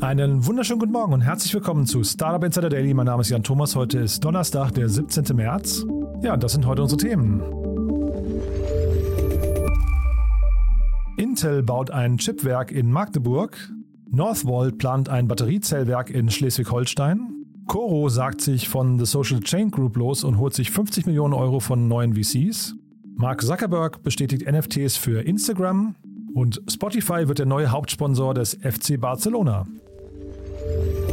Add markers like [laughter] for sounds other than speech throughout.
Einen wunderschönen guten Morgen und herzlich willkommen zu Startup Insider Daily. Mein Name ist Jan Thomas. Heute ist Donnerstag, der 17. März. Ja, das sind heute unsere Themen. Intel baut ein Chipwerk in Magdeburg. Northvolt plant ein Batteriezellwerk in Schleswig-Holstein. Coro sagt sich von The Social Chain Group los und holt sich 50 Millionen Euro von neuen VCs. Mark Zuckerberg bestätigt NFTs für Instagram. Und Spotify wird der neue Hauptsponsor des FC Barcelona. Thank you.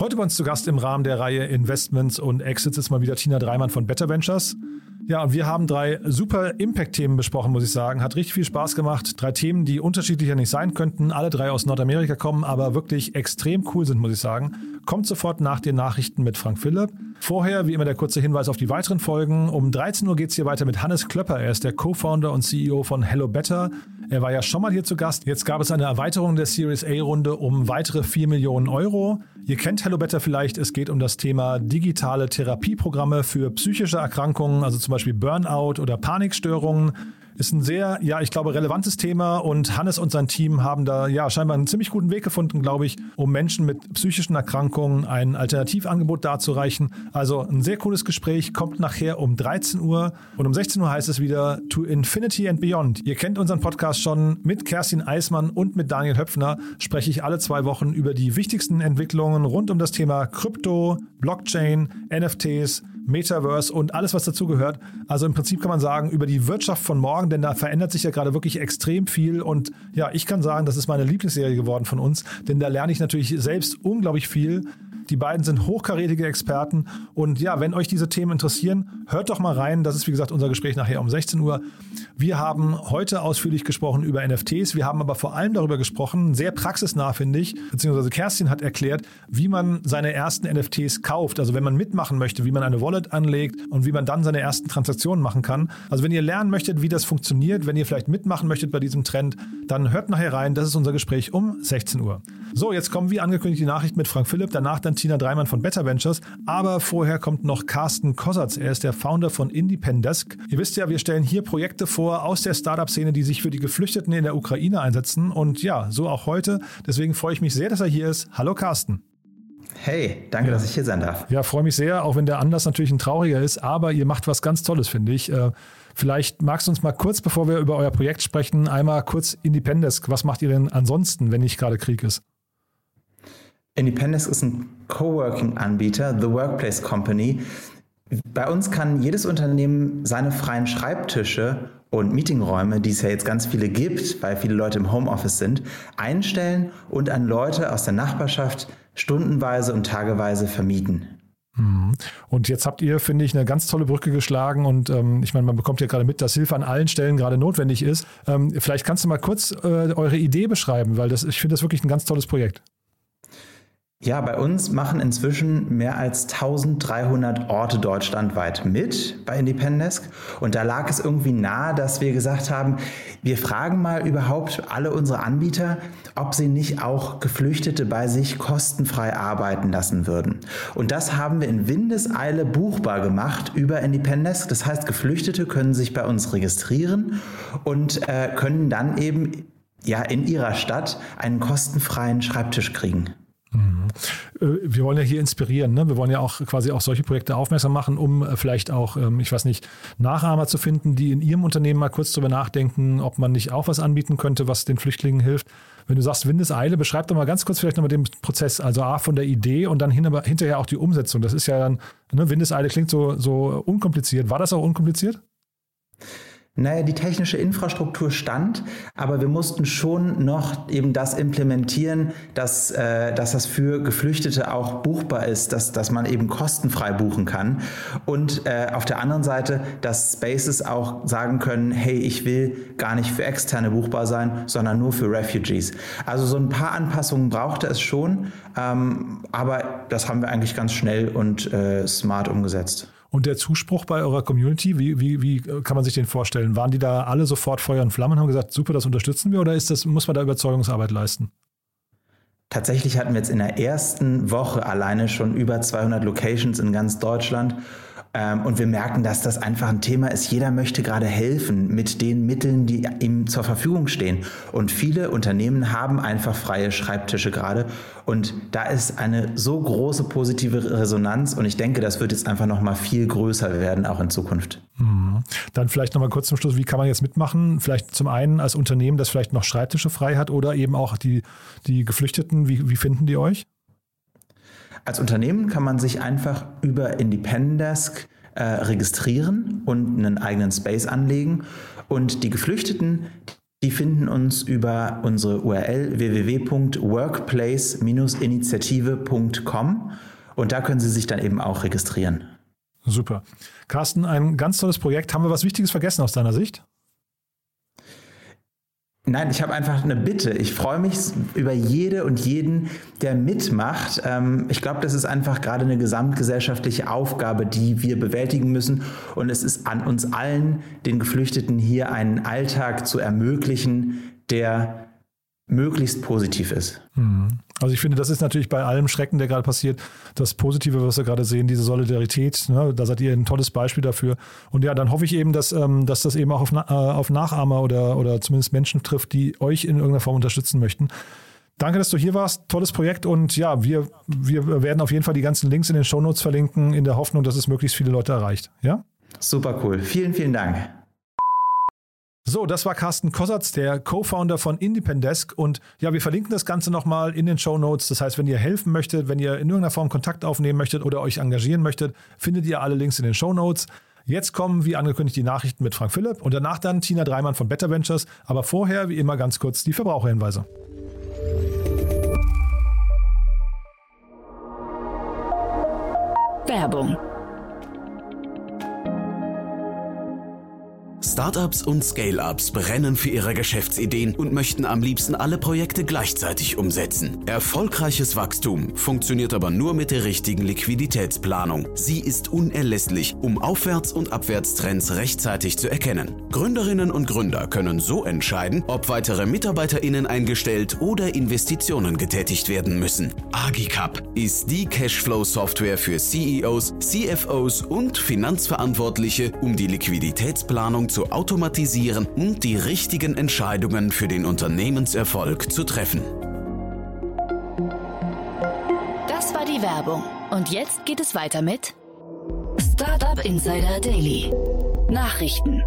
Heute bei uns zu Gast im Rahmen der Reihe Investments und Exits ist mal wieder Tina Dreimann von Better Ventures. Ja, und wir haben drei super Impact-Themen besprochen, muss ich sagen. Hat richtig viel Spaß gemacht. Drei Themen, die unterschiedlicher nicht sein könnten. Alle drei aus Nordamerika kommen, aber wirklich extrem cool sind, muss ich sagen. Kommt sofort nach den Nachrichten mit Frank Philipp. Vorher, wie immer, der kurze Hinweis auf die weiteren Folgen. Um 13 Uhr geht es hier weiter mit Hannes Klöpper. Er ist der Co-Founder und CEO von Hello Better. Er war ja schon mal hier zu Gast. Jetzt gab es eine Erweiterung der Series A-Runde um weitere 4 Millionen Euro. Ihr kennt Hello Better vielleicht. Es geht um das Thema digitale Therapieprogramme für psychische Erkrankungen, also zum Beispiel Burnout oder Panikstörungen. Ist ein sehr, ja, ich glaube, relevantes Thema und Hannes und sein Team haben da ja scheinbar einen ziemlich guten Weg gefunden, glaube ich, um Menschen mit psychischen Erkrankungen ein Alternativangebot darzureichen. Also ein sehr cooles Gespräch, kommt nachher um 13 Uhr und um 16 Uhr heißt es wieder To Infinity and Beyond. Ihr kennt unseren Podcast schon mit Kerstin Eismann und mit Daniel Höpfner spreche ich alle zwei Wochen über die wichtigsten Entwicklungen rund um das Thema Krypto, Blockchain, NFTs, Metaverse und alles, was dazugehört. Also im Prinzip kann man sagen, über die Wirtschaft von morgen, denn da verändert sich ja gerade wirklich extrem viel. Und ja, ich kann sagen, das ist meine Lieblingsserie geworden von uns, denn da lerne ich natürlich selbst unglaublich viel. Die beiden sind hochkarätige Experten. Und ja, wenn euch diese Themen interessieren, hört doch mal rein. Das ist, wie gesagt, unser Gespräch nachher um 16 Uhr. Wir haben heute ausführlich gesprochen über NFTs. Wir haben aber vor allem darüber gesprochen, sehr praxisnah, finde ich, beziehungsweise Kerstin hat erklärt, wie man seine ersten NFTs kauft. Also wenn man mitmachen möchte, wie man eine Wallet anlegt und wie man dann seine ersten Transaktionen machen kann. Also wenn ihr lernen möchtet, wie das funktioniert, wenn ihr vielleicht mitmachen möchtet bei diesem Trend, dann hört nachher rein. Das ist unser Gespräch um 16 Uhr. So, jetzt kommen wie angekündigt die Nachricht mit Frank Philipp, danach dann Tina Dreimann von Better Ventures. Aber vorher kommt noch Carsten Kossatz. Er ist der Founder von Independesk. Ihr wisst ja, wir stellen hier Projekte vor aus der Startup-Szene, die sich für die Geflüchteten in der Ukraine einsetzen. Und ja, so auch heute. Deswegen freue ich mich sehr, dass er hier ist. Hallo Carsten. Hey, danke, ja. dass ich hier sein darf. Ja, freue mich sehr, auch wenn der Anlass natürlich ein trauriger ist, aber ihr macht was ganz Tolles, finde ich. Äh, vielleicht magst du uns mal kurz, bevor wir über euer Projekt sprechen, einmal kurz Independesk. Was macht ihr denn ansonsten, wenn nicht gerade Krieg ist? Independence ist ein Coworking-Anbieter, The Workplace Company. Bei uns kann jedes Unternehmen seine freien Schreibtische und Meetingräume, die es ja jetzt ganz viele gibt, weil viele Leute im Homeoffice sind, einstellen und an Leute aus der Nachbarschaft stundenweise und tageweise vermieten. Mhm. Und jetzt habt ihr, finde ich, eine ganz tolle Brücke geschlagen. Und ähm, ich meine, man bekommt ja gerade mit, dass Hilfe an allen Stellen gerade notwendig ist. Ähm, vielleicht kannst du mal kurz äh, eure Idee beschreiben, weil das, ich finde das wirklich ein ganz tolles Projekt. Ja, bei uns machen inzwischen mehr als 1300 Orte deutschlandweit mit bei Independesk. Und da lag es irgendwie nahe, dass wir gesagt haben, wir fragen mal überhaupt alle unsere Anbieter, ob sie nicht auch Geflüchtete bei sich kostenfrei arbeiten lassen würden. Und das haben wir in Windeseile buchbar gemacht über Independesk. Das heißt, Geflüchtete können sich bei uns registrieren und äh, können dann eben ja in ihrer Stadt einen kostenfreien Schreibtisch kriegen. Mhm. Äh, wir wollen ja hier inspirieren. Ne? Wir wollen ja auch quasi auch solche Projekte aufmerksam machen, um äh, vielleicht auch, ähm, ich weiß nicht, Nachahmer zu finden, die in ihrem Unternehmen mal kurz darüber nachdenken, ob man nicht auch was anbieten könnte, was den Flüchtlingen hilft. Wenn du sagst Windeseile, beschreib doch mal ganz kurz vielleicht nochmal den Prozess. Also A von der Idee und dann hinterher auch die Umsetzung. Das ist ja dann, ne, Windeseile klingt so, so unkompliziert. War das auch unkompliziert? Naja, die technische Infrastruktur stand, aber wir mussten schon noch eben das implementieren, dass, äh, dass das für Geflüchtete auch buchbar ist, dass, dass man eben kostenfrei buchen kann. Und äh, auf der anderen Seite, dass Spaces auch sagen können, hey, ich will gar nicht für Externe buchbar sein, sondern nur für Refugees. Also so ein paar Anpassungen brauchte es schon, ähm, aber das haben wir eigentlich ganz schnell und äh, smart umgesetzt. Und der Zuspruch bei eurer Community, wie, wie, wie kann man sich den vorstellen? Waren die da alle sofort Feuer und Flammen und haben gesagt, super, das unterstützen wir oder ist das, muss man da Überzeugungsarbeit leisten? Tatsächlich hatten wir jetzt in der ersten Woche alleine schon über 200 Locations in ganz Deutschland und wir merken, dass das einfach ein Thema ist. Jeder möchte gerade helfen mit den Mitteln, die ihm zur Verfügung stehen. Und viele Unternehmen haben einfach freie Schreibtische gerade. Und da ist eine so große positive Resonanz. Und ich denke, das wird jetzt einfach noch mal viel größer werden, auch in Zukunft. Mhm. Dann vielleicht noch mal kurz zum Schluss, wie kann man jetzt mitmachen? Vielleicht zum einen als Unternehmen, das vielleicht noch Schreibtische frei hat oder eben auch die, die Geflüchteten. Wie, wie finden die euch? Als Unternehmen kann man sich einfach über Independesk äh, registrieren und einen eigenen Space anlegen. Und die Geflüchteten, die finden uns über unsere URL www.workplace-initiative.com und da können Sie sich dann eben auch registrieren. Super. Carsten, ein ganz tolles Projekt. Haben wir was Wichtiges vergessen aus deiner Sicht? Nein, ich habe einfach eine Bitte. Ich freue mich über jede und jeden, der mitmacht. Ähm, ich glaube, das ist einfach gerade eine gesamtgesellschaftliche Aufgabe, die wir bewältigen müssen. Und es ist an uns allen, den Geflüchteten hier einen Alltag zu ermöglichen, der möglichst positiv ist. Mhm. Also ich finde, das ist natürlich bei allem Schrecken, der gerade passiert, das Positive, was wir gerade sehen, diese Solidarität. Ne? Da seid ihr ein tolles Beispiel dafür. Und ja, dann hoffe ich eben, dass, ähm, dass das eben auch auf, äh, auf Nachahmer oder, oder zumindest Menschen trifft, die euch in irgendeiner Form unterstützen möchten. Danke, dass du hier warst. Tolles Projekt. Und ja, wir, wir werden auf jeden Fall die ganzen Links in den Shownotes verlinken, in der Hoffnung, dass es möglichst viele Leute erreicht. Ja? Super cool. Vielen, vielen Dank. So, das war Carsten Kossatz, der Co-Founder von Independesk. Und ja, wir verlinken das Ganze nochmal in den Show Notes. Das heißt, wenn ihr helfen möchtet, wenn ihr in irgendeiner Form Kontakt aufnehmen möchtet oder euch engagieren möchtet, findet ihr alle Links in den Show Notes. Jetzt kommen, wie angekündigt, die Nachrichten mit Frank Philipp und danach dann Tina Dreimann von Better Ventures. Aber vorher, wie immer, ganz kurz die Verbraucherhinweise. Werbung Startups und Scale-ups brennen für ihre Geschäftsideen und möchten am liebsten alle Projekte gleichzeitig umsetzen. Erfolgreiches Wachstum funktioniert aber nur mit der richtigen Liquiditätsplanung. Sie ist unerlässlich, um Aufwärts- und Abwärtstrends rechtzeitig zu erkennen. Gründerinnen und Gründer können so entscheiden, ob weitere MitarbeiterInnen eingestellt oder Investitionen getätigt werden müssen. Agicap ist die Cashflow-Software für CEOs, CFOs und Finanzverantwortliche, um die Liquiditätsplanung zu automatisieren und die richtigen Entscheidungen für den Unternehmenserfolg zu treffen. Das war die Werbung. Und jetzt geht es weiter mit Startup Insider Daily. Nachrichten.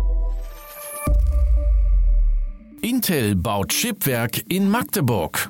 Intel baut Chipwerk in Magdeburg.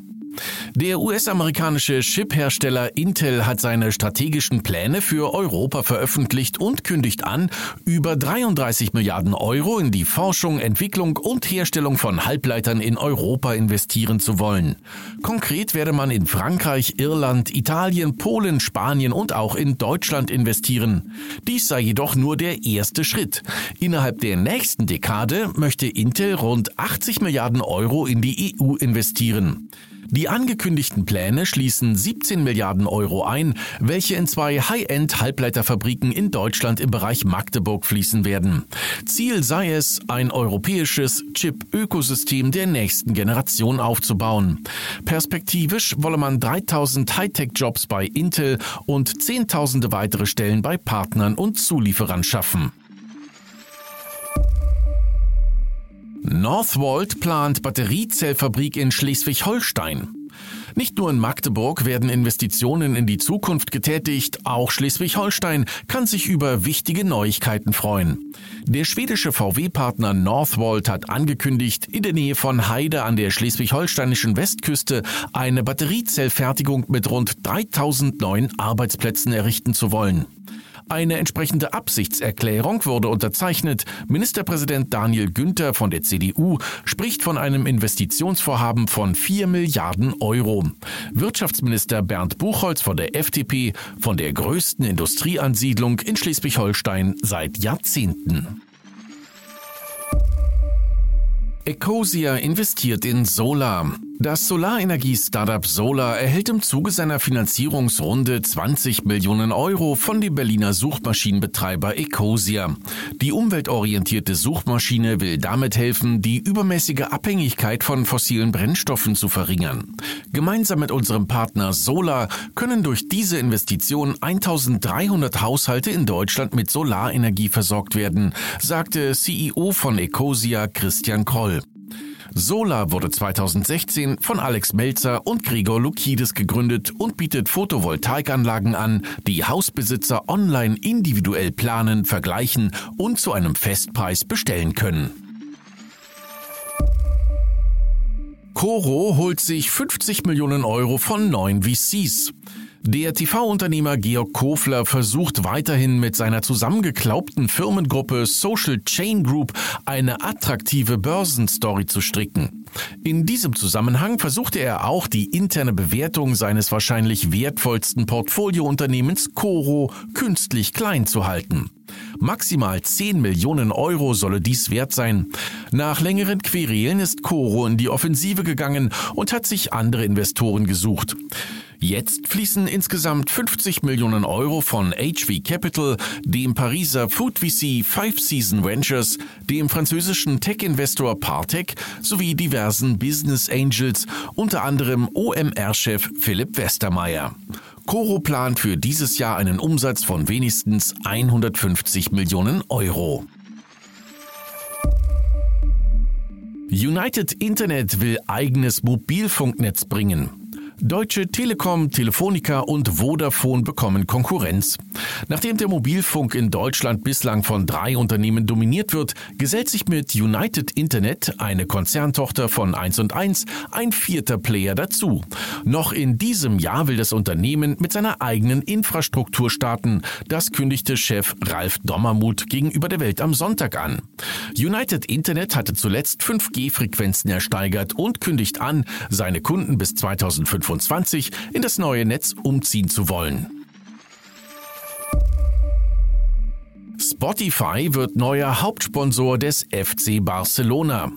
Der US-amerikanische Chip-Hersteller Intel hat seine strategischen Pläne für Europa veröffentlicht und kündigt an, über 33 Milliarden Euro in die Forschung, Entwicklung und Herstellung von Halbleitern in Europa investieren zu wollen. Konkret werde man in Frankreich, Irland, Italien, Polen, Spanien und auch in Deutschland investieren. Dies sei jedoch nur der erste Schritt. Innerhalb der nächsten Dekade möchte Intel rund 80 Milliarden Euro in die EU investieren. Die angekündigten Pläne schließen 17 Milliarden Euro ein, welche in zwei High-End-Halbleiterfabriken in Deutschland im Bereich Magdeburg fließen werden. Ziel sei es, ein europäisches Chip-Ökosystem der nächsten Generation aufzubauen. Perspektivisch wolle man 3000 Hightech-Jobs bei Intel und Zehntausende weitere Stellen bei Partnern und Zulieferern schaffen. Northvolt plant Batteriezellfabrik in Schleswig-Holstein. Nicht nur in Magdeburg werden Investitionen in die Zukunft getätigt, auch Schleswig-Holstein kann sich über wichtige Neuigkeiten freuen. Der schwedische VW-Partner Northvolt hat angekündigt, in der Nähe von Heide an der schleswig-holsteinischen Westküste eine Batteriezellfertigung mit rund 3000 neuen Arbeitsplätzen errichten zu wollen. Eine entsprechende Absichtserklärung wurde unterzeichnet. Ministerpräsident Daniel Günther von der CDU spricht von einem Investitionsvorhaben von 4 Milliarden Euro. Wirtschaftsminister Bernd Buchholz von der FDP von der größten Industrieansiedlung in Schleswig-Holstein seit Jahrzehnten. Ecosia investiert in Solar. Das Solarenergie-Startup Solar erhält im Zuge seiner Finanzierungsrunde 20 Millionen Euro von dem Berliner Suchmaschinenbetreiber Ecosia. Die umweltorientierte Suchmaschine will damit helfen, die übermäßige Abhängigkeit von fossilen Brennstoffen zu verringern. Gemeinsam mit unserem Partner Solar können durch diese Investition 1300 Haushalte in Deutschland mit Solarenergie versorgt werden, sagte CEO von Ecosia Christian Kroll. Solar wurde 2016 von Alex Melzer und Gregor Lukides gegründet und bietet Photovoltaikanlagen an, die Hausbesitzer online individuell planen, vergleichen und zu einem Festpreis bestellen können. Coro holt sich 50 Millionen Euro von neuen VCs. Der TV-Unternehmer Georg Kofler versucht weiterhin mit seiner zusammengeklaubten Firmengruppe Social Chain Group eine attraktive Börsenstory zu stricken. In diesem Zusammenhang versuchte er auch die interne Bewertung seines wahrscheinlich wertvollsten Portfoliounternehmens Coro künstlich klein zu halten. Maximal 10 Millionen Euro solle dies wert sein. Nach längeren Querelen ist Coro in die Offensive gegangen und hat sich andere Investoren gesucht. Jetzt fließen insgesamt 50 Millionen Euro von HV Capital, dem Pariser Food VC Five Season Ventures, dem französischen Tech-Investor Partech sowie diversen Business Angels, unter anderem OMR-Chef Philipp Westermeier. Coro plant für dieses Jahr einen Umsatz von wenigstens 150 Millionen Euro. United Internet will eigenes Mobilfunknetz bringen. Deutsche Telekom, Telefonica und Vodafone bekommen Konkurrenz. Nachdem der Mobilfunk in Deutschland bislang von drei Unternehmen dominiert wird, gesellt sich mit United Internet, eine Konzerntochter von 1 und 1, ein vierter Player dazu. Noch in diesem Jahr will das Unternehmen mit seiner eigenen Infrastruktur starten. Das kündigte Chef Ralf Dommermuth gegenüber der Welt am Sonntag an. United Internet hatte zuletzt 5G-Frequenzen ersteigert und kündigt an, seine Kunden bis 2025 2025 in das neue Netz umziehen zu wollen. Spotify wird neuer Hauptsponsor des FC Barcelona.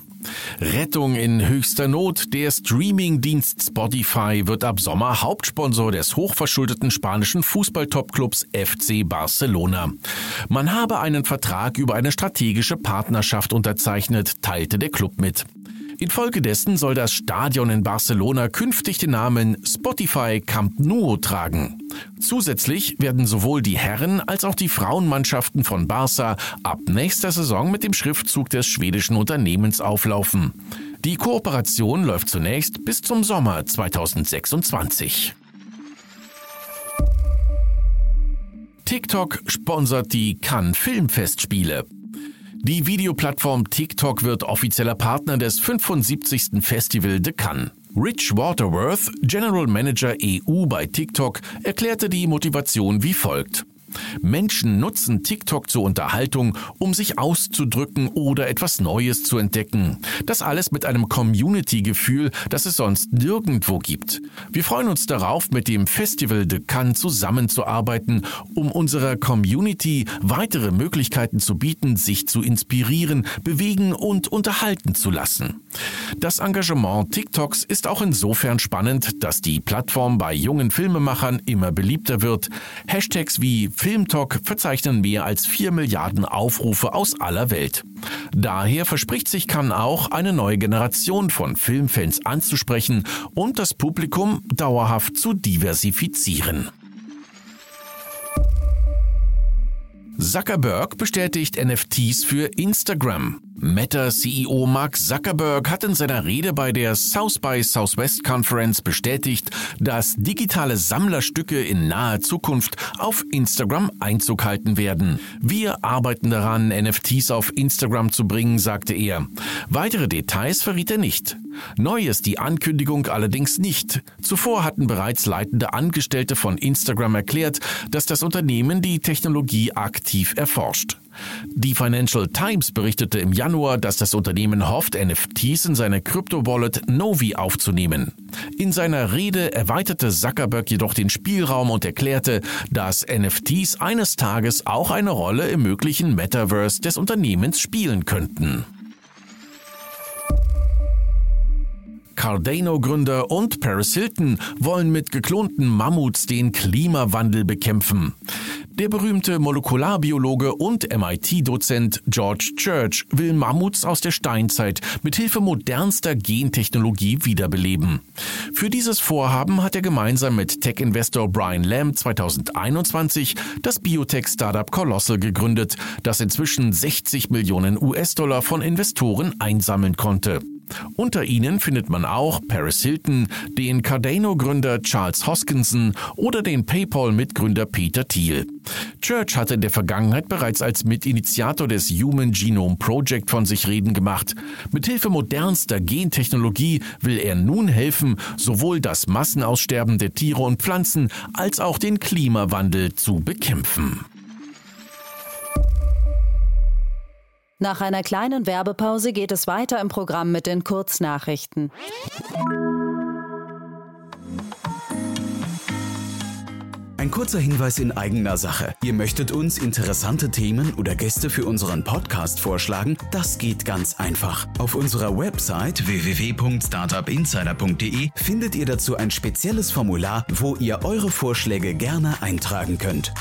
Rettung in höchster Not. Der Streaming-Dienst Spotify wird ab Sommer Hauptsponsor des hochverschuldeten spanischen Fußballtopclubs FC Barcelona. Man habe einen Vertrag über eine strategische Partnerschaft unterzeichnet, teilte der Club mit. Infolgedessen soll das Stadion in Barcelona künftig den Namen Spotify Camp Nou tragen. Zusätzlich werden sowohl die Herren als auch die Frauenmannschaften von Barca ab nächster Saison mit dem Schriftzug des schwedischen Unternehmens auflaufen. Die Kooperation läuft zunächst bis zum Sommer 2026. TikTok sponsert die Cannes Filmfestspiele. Die Videoplattform TikTok wird offizieller Partner des 75. Festival de Cannes. Rich Waterworth, General Manager EU bei TikTok, erklärte die Motivation wie folgt. Menschen nutzen TikTok zur Unterhaltung, um sich auszudrücken oder etwas Neues zu entdecken. Das alles mit einem Community-Gefühl, das es sonst nirgendwo gibt. Wir freuen uns darauf, mit dem Festival de Cannes zusammenzuarbeiten, um unserer Community weitere Möglichkeiten zu bieten, sich zu inspirieren, bewegen und unterhalten zu lassen. Das Engagement TikToks ist auch insofern spannend, dass die Plattform bei jungen Filmemachern immer beliebter wird. Hashtags wie Filmtalk verzeichnen mehr als 4 Milliarden Aufrufe aus aller Welt. Daher verspricht sich Cannes auch, eine neue Generation von Filmfans anzusprechen und das Publikum dauerhaft zu diversifizieren. Zuckerberg bestätigt NFTs für Instagram. Meta-CEO Mark Zuckerberg hat in seiner Rede bei der South by Southwest Conference bestätigt, dass digitale Sammlerstücke in naher Zukunft auf Instagram Einzug halten werden. Wir arbeiten daran, NFTs auf Instagram zu bringen, sagte er. Weitere Details verriet er nicht. Neu ist die Ankündigung allerdings nicht. Zuvor hatten bereits leitende Angestellte von Instagram erklärt, dass das Unternehmen die Technologie aktiv erforscht. Die Financial Times berichtete im Januar, dass das Unternehmen hofft, NFTs in seine Krypto-Wallet Novi aufzunehmen. In seiner Rede erweiterte Zuckerberg jedoch den Spielraum und erklärte, dass NFTs eines Tages auch eine Rolle im möglichen Metaverse des Unternehmens spielen könnten. Cardano-Gründer und Paris Hilton wollen mit geklonten Mammuts den Klimawandel bekämpfen. Der berühmte Molekularbiologe und MIT-Dozent George Church will Mammuts aus der Steinzeit mit Hilfe modernster Gentechnologie wiederbeleben. Für dieses Vorhaben hat er gemeinsam mit Tech-Investor Brian Lamb 2021 das Biotech-Startup Colossal gegründet, das inzwischen 60 Millionen US-Dollar von Investoren einsammeln konnte. Unter ihnen findet man auch Paris Hilton, den Cardano-Gründer Charles Hoskinson oder den PayPal-Mitgründer Peter Thiel. Church hatte in der Vergangenheit bereits als Mitinitiator des Human Genome Project von sich reden gemacht. Mithilfe modernster Gentechnologie will er nun helfen, sowohl das Massenaussterben der Tiere und Pflanzen als auch den Klimawandel zu bekämpfen. Nach einer kleinen Werbepause geht es weiter im Programm mit den Kurznachrichten. Ein kurzer Hinweis in eigener Sache. Ihr möchtet uns interessante Themen oder Gäste für unseren Podcast vorschlagen? Das geht ganz einfach. Auf unserer Website www.startupinsider.de findet ihr dazu ein spezielles Formular, wo ihr eure Vorschläge gerne eintragen könnt.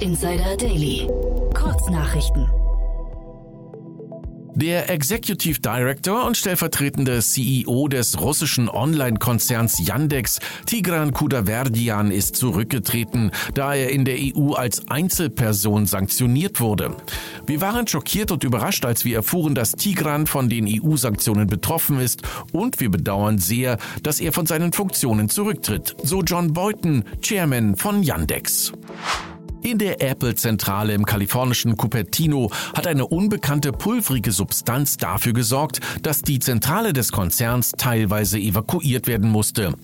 Insider Daily. Kurznachrichten. Der Executive Director und stellvertretende CEO des russischen Online-Konzerns Yandex, Tigran Kudaverdian, ist zurückgetreten, da er in der EU als Einzelperson sanktioniert wurde. Wir waren schockiert und überrascht, als wir erfuhren, dass Tigran von den EU-Sanktionen betroffen ist und wir bedauern sehr, dass er von seinen Funktionen zurücktritt, so John Boyton, Chairman von Yandex. In der Apple-Zentrale im kalifornischen Cupertino hat eine unbekannte pulvrige Substanz dafür gesorgt, dass die Zentrale des Konzerns teilweise evakuiert werden musste.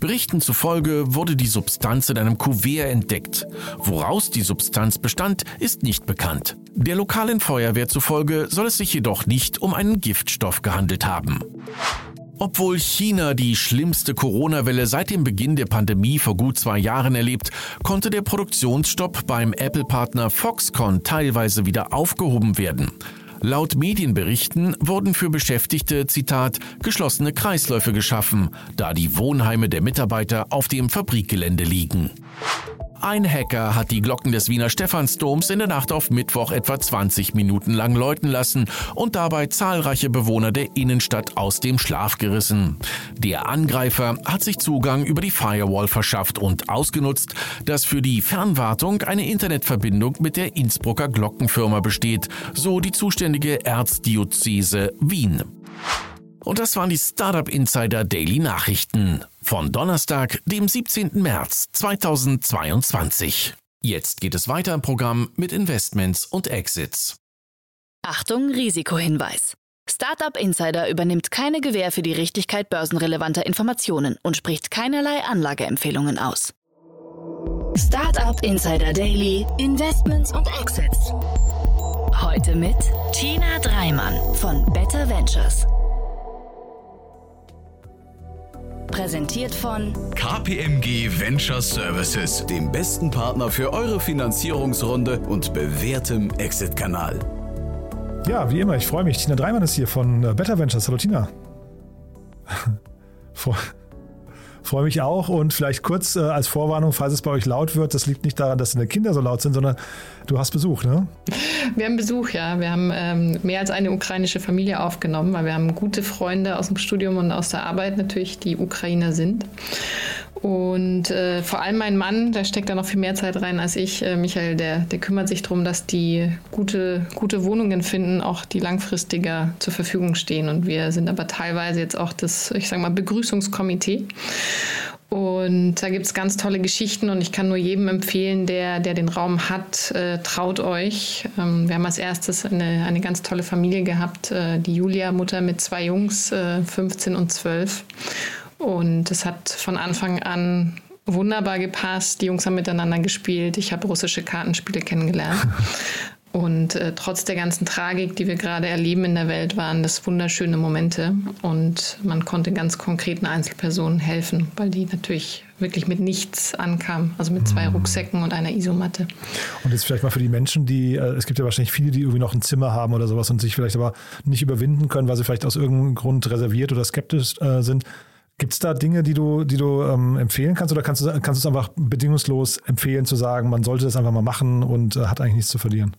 Berichten zufolge wurde die Substanz in einem Kuvert entdeckt. Woraus die Substanz bestand, ist nicht bekannt. Der lokalen Feuerwehr zufolge soll es sich jedoch nicht um einen Giftstoff gehandelt haben. Obwohl China die schlimmste Corona-Welle seit dem Beginn der Pandemie vor gut zwei Jahren erlebt, konnte der Produktionsstopp beim Apple-Partner Foxconn teilweise wieder aufgehoben werden. Laut Medienberichten wurden für Beschäftigte, Zitat, geschlossene Kreisläufe geschaffen, da die Wohnheime der Mitarbeiter auf dem Fabrikgelände liegen. Ein Hacker hat die Glocken des Wiener Stephansdoms in der Nacht auf Mittwoch etwa 20 Minuten lang läuten lassen und dabei zahlreiche Bewohner der Innenstadt aus dem Schlaf gerissen. Der Angreifer hat sich Zugang über die Firewall verschafft und ausgenutzt, dass für die Fernwartung eine Internetverbindung mit der Innsbrucker Glockenfirma besteht, so die zuständige Erzdiözese Wien. Und das waren die Startup Insider Daily Nachrichten von Donnerstag, dem 17. März 2022. Jetzt geht es weiter im Programm mit Investments und Exits. Achtung, Risikohinweis. Startup Insider übernimmt keine Gewähr für die Richtigkeit börsenrelevanter Informationen und spricht keinerlei Anlageempfehlungen aus. Startup Insider Daily, Investments und Exits. Heute mit Tina Dreimann von Better Ventures. Präsentiert von KPMG Venture Services, dem besten Partner für eure Finanzierungsrunde und bewährtem Exit-Kanal. Ja, wie immer, ich freue mich. Tina Dreimann ist hier von äh, Better Ventures. Hallo Tina. [laughs] freue mich auch und vielleicht kurz äh, als Vorwarnung, falls es bei euch laut wird, das liegt nicht daran, dass deine Kinder so laut sind, sondern du hast Besuch, ne? Wir haben Besuch, ja. Wir haben ähm, mehr als eine ukrainische Familie aufgenommen, weil wir haben gute Freunde aus dem Studium und aus der Arbeit natürlich, die Ukrainer sind. Und äh, vor allem mein Mann, der steckt da noch viel mehr Zeit rein als ich, äh, Michael, der, der kümmert sich darum, dass die gute, gute Wohnungen finden, auch die langfristiger zur Verfügung stehen. Und wir sind aber teilweise jetzt auch das, ich sage mal, Begrüßungskomitee. Und da gibt es ganz tolle Geschichten und ich kann nur jedem empfehlen, der, der den Raum hat, äh, traut euch. Ähm, wir haben als erstes eine, eine ganz tolle Familie gehabt, äh, die Julia, Mutter mit zwei Jungs, äh, 15 und 12. Und es hat von Anfang an wunderbar gepasst. Die Jungs haben miteinander gespielt. Ich habe russische Kartenspiele kennengelernt. [laughs] Und äh, trotz der ganzen Tragik, die wir gerade erleben in der Welt, waren das wunderschöne Momente. Und man konnte ganz konkreten Einzelpersonen helfen, weil die natürlich wirklich mit nichts ankamen. Also mit zwei mhm. Rucksäcken und einer Isomatte. Und jetzt vielleicht mal für die Menschen, die, äh, es gibt ja wahrscheinlich viele, die irgendwie noch ein Zimmer haben oder sowas und sich vielleicht aber nicht überwinden können, weil sie vielleicht aus irgendeinem Grund reserviert oder skeptisch äh, sind. Gibt es da Dinge, die du, die du ähm, empfehlen kannst oder kannst du, kannst es einfach bedingungslos empfehlen zu sagen, man sollte das einfach mal machen und äh, hat eigentlich nichts zu verlieren?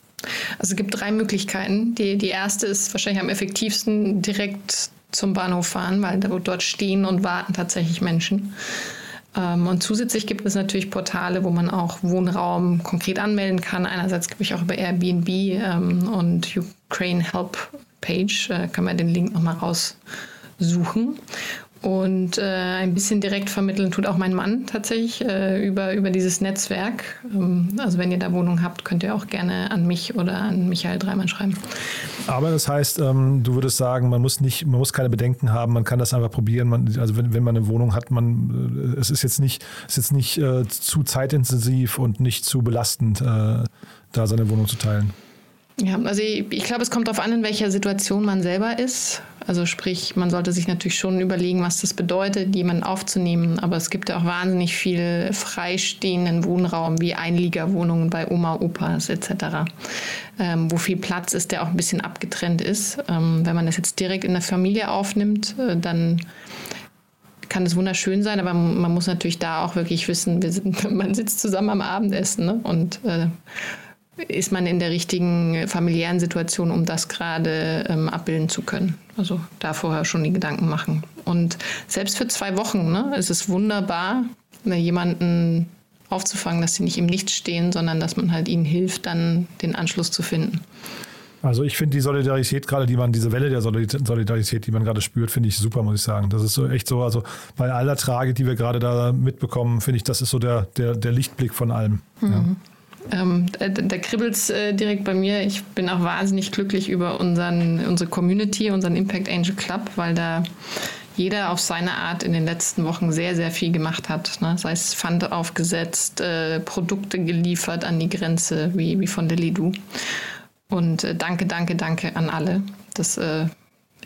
Also es gibt drei Möglichkeiten. Die, die erste ist wahrscheinlich am effektivsten direkt zum Bahnhof fahren, weil dort stehen und warten tatsächlich Menschen. Ähm, und zusätzlich gibt es natürlich Portale, wo man auch Wohnraum konkret anmelden kann. Einerseits gebe ich auch über Airbnb ähm, und Ukraine Help Page, äh, kann man den Link nochmal raussuchen. Und äh, ein bisschen direkt vermitteln tut auch mein Mann tatsächlich äh, über, über dieses Netzwerk. Ähm, also wenn ihr da Wohnungen habt, könnt ihr auch gerne an mich oder an Michael Dreimann schreiben. Aber das heißt, ähm, du würdest sagen, man muss nicht, man muss keine Bedenken haben, man kann das einfach probieren. Man, also wenn, wenn man eine Wohnung hat, man, äh, es ist jetzt nicht, ist jetzt nicht äh, zu zeitintensiv und nicht zu belastend, äh, da seine Wohnung zu teilen. Ja, also ich, ich glaube, es kommt darauf an, in welcher Situation man selber ist. Also sprich, man sollte sich natürlich schon überlegen, was das bedeutet, jemanden aufzunehmen. Aber es gibt ja auch wahnsinnig viel freistehenden Wohnraum, wie Einliegerwohnungen bei Oma, Opas etc., ähm, wo viel Platz ist, der auch ein bisschen abgetrennt ist. Ähm, wenn man das jetzt direkt in der Familie aufnimmt, äh, dann kann es wunderschön sein, aber man muss natürlich da auch wirklich wissen, sind, [laughs] man sitzt zusammen am Abendessen ne? und äh, ist man in der richtigen familiären Situation, um das gerade ähm, abbilden zu können. Also da vorher schon die Gedanken machen. Und selbst für zwei Wochen ne, ist es wunderbar, ne, jemanden aufzufangen, dass sie nicht im Nichts stehen, sondern dass man halt ihnen hilft, dann den Anschluss zu finden. Also ich finde die Solidarität gerade, die man, diese Welle der Solidarität, die man gerade spürt, finde ich super, muss ich sagen. Das ist so echt so, also bei aller Tragik, die wir gerade da mitbekommen, finde ich, das ist so der, der, der Lichtblick von allem. Mhm. Ja. Ähm, da, da kribbelt es äh, direkt bei mir. Ich bin auch wahnsinnig glücklich über unseren, unsere Community, unseren Impact Angel Club, weil da jeder auf seine Art in den letzten Wochen sehr, sehr viel gemacht hat. Ne? Sei es Pfand aufgesetzt, äh, Produkte geliefert an die Grenze, wie, wie von der Lidu. Und äh, danke, danke, danke an alle. Das äh,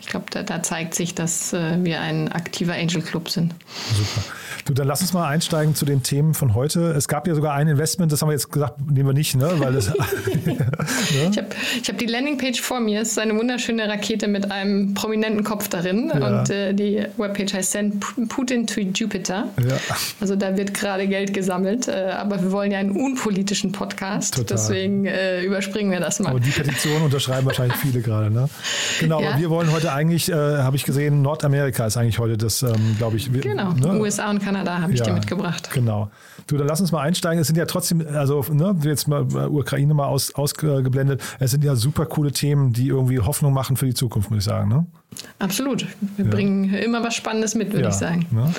ich glaube, da, da, zeigt sich, dass äh, wir ein aktiver Angel Club sind. Super. Du, dann lass uns mal einsteigen zu den Themen von heute. Es gab ja sogar ein Investment, das haben wir jetzt gesagt, nehmen wir nicht, ne? Weil das, [laughs] ne? Ich habe hab die Landingpage vor mir. Es ist eine wunderschöne Rakete mit einem prominenten Kopf darin. Ja. Und äh, die Webpage heißt Send Putin to Jupiter. Ja. Also da wird gerade Geld gesammelt. Äh, aber wir wollen ja einen unpolitischen Podcast. Total. Deswegen äh, überspringen wir das mal. Aber die Petition unterschreiben wahrscheinlich viele gerade, ne? Genau, ja. aber wir wollen heute eigentlich, äh, habe ich gesehen, Nordamerika ist eigentlich heute das, ähm, glaube ich. Genau, ne? USA und Kanada habe ich ja, dir mitgebracht. Genau. Du, dann lass uns mal einsteigen. Es sind ja trotzdem, also ne, jetzt mal äh, Ukraine mal aus, ausgeblendet, es sind ja super coole Themen, die irgendwie Hoffnung machen für die Zukunft, muss ich sagen. Ne? Absolut. Wir ja. bringen immer was Spannendes mit, würde ich sagen. Ne?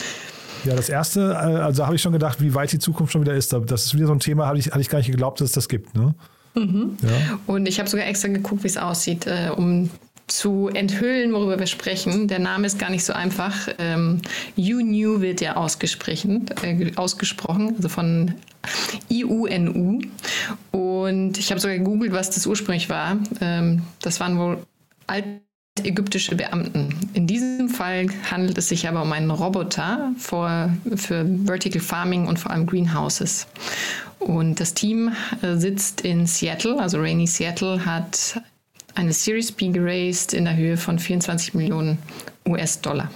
Ja, das erste, äh, also habe ich schon gedacht, wie weit die Zukunft schon wieder ist. Das ist wieder so ein Thema, hatte ich, hatte ich gar nicht geglaubt, dass es das gibt. Ne? Mhm. Ja. Und ich habe sogar extra geguckt, wie es aussieht, äh, um zu enthüllen, worüber wir sprechen. Der Name ist gar nicht so einfach. Ähm, you Knew wird ja ausgesprochen, äh, ausgesprochen, also von IUNU. Und ich habe sogar gegoogelt, was das ursprünglich war. Ähm, das waren wohl altägyptische Beamten. In diesem Fall handelt es sich aber um einen Roboter für, für Vertical Farming und vor allem Greenhouses. Und das Team äh, sitzt in Seattle, also Rainy Seattle hat eine Series B geraced in der Höhe von 24 Millionen US-Dollar.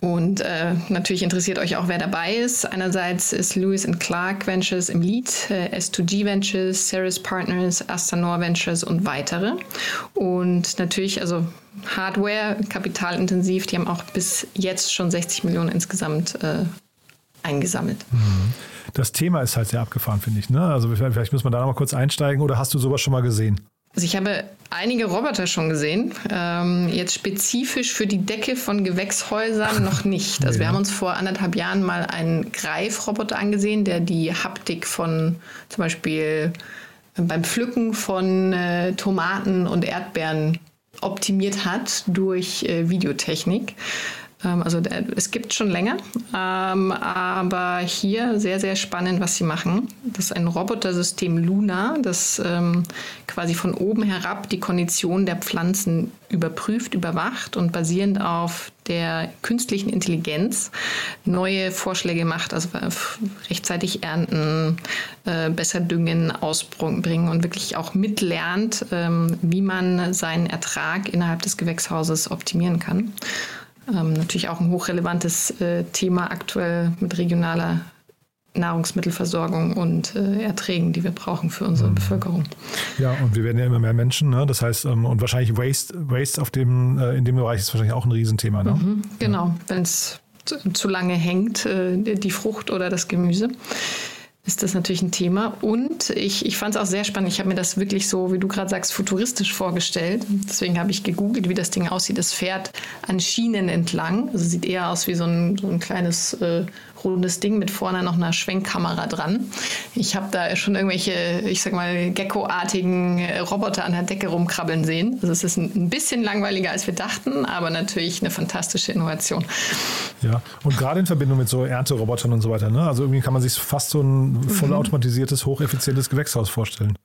Und äh, natürlich interessiert euch auch, wer dabei ist. Einerseits ist Lewis Clark Ventures im Lead, äh, S2G Ventures, Ceres Partners, Astanor Ventures und weitere. Und natürlich, also Hardware, kapitalintensiv, die haben auch bis jetzt schon 60 Millionen insgesamt äh, eingesammelt. Mhm. Das Thema ist halt sehr abgefahren, finde ich. Ne? Also vielleicht muss man da noch mal kurz einsteigen oder hast du sowas schon mal gesehen? Also ich habe einige Roboter schon gesehen. Ähm, jetzt spezifisch für die Decke von Gewächshäusern [laughs] noch nicht. Also ja. wir haben uns vor anderthalb Jahren mal einen Greifroboter angesehen, der die Haptik von zum Beispiel beim Pflücken von äh, Tomaten und Erdbeeren optimiert hat durch äh, Videotechnik. Ähm, also es gibt schon länger, ähm, aber hier sehr, sehr spannend, was sie machen. Das ist ein Robotersystem Luna, das ähm, quasi von oben herab die Kondition der Pflanzen überprüft, überwacht und basierend auf der künstlichen Intelligenz neue Vorschläge macht, also rechtzeitig ernten, äh, besser düngen, ausbringen und wirklich auch mitlernt, wie man seinen Ertrag innerhalb des Gewächshauses optimieren kann. Ähm, natürlich auch ein hochrelevantes äh, Thema aktuell mit regionaler Nahrungsmittelversorgung und äh, Erträgen, die wir brauchen für unsere mhm. Bevölkerung. Ja, und wir werden ja immer mehr Menschen, ne? das heißt, ähm, und wahrscheinlich Waste, Waste auf dem, äh, in dem Bereich ist wahrscheinlich auch ein Riesenthema. Ne? Mhm, genau, ja. wenn es zu lange hängt, äh, die Frucht oder das Gemüse ist das natürlich ein Thema. Und ich, ich fand es auch sehr spannend. Ich habe mir das wirklich so, wie du gerade sagst, futuristisch vorgestellt. Deswegen habe ich gegoogelt, wie das Ding aussieht. Es fährt an Schienen entlang. Also sieht eher aus wie so ein, so ein kleines äh, rundes Ding mit vorne noch einer Schwenkkamera dran. Ich habe da schon irgendwelche, ich sag mal, Gecko-artigen äh, Roboter an der Decke rumkrabbeln sehen. Also es ist ein bisschen langweiliger, als wir dachten, aber natürlich eine fantastische Innovation. Ja, und gerade in Verbindung mit so Ernterobotern und so weiter, ne? Also irgendwie kann man sich fast so ein vollautomatisiertes, hocheffizientes Gewächshaus vorstellen.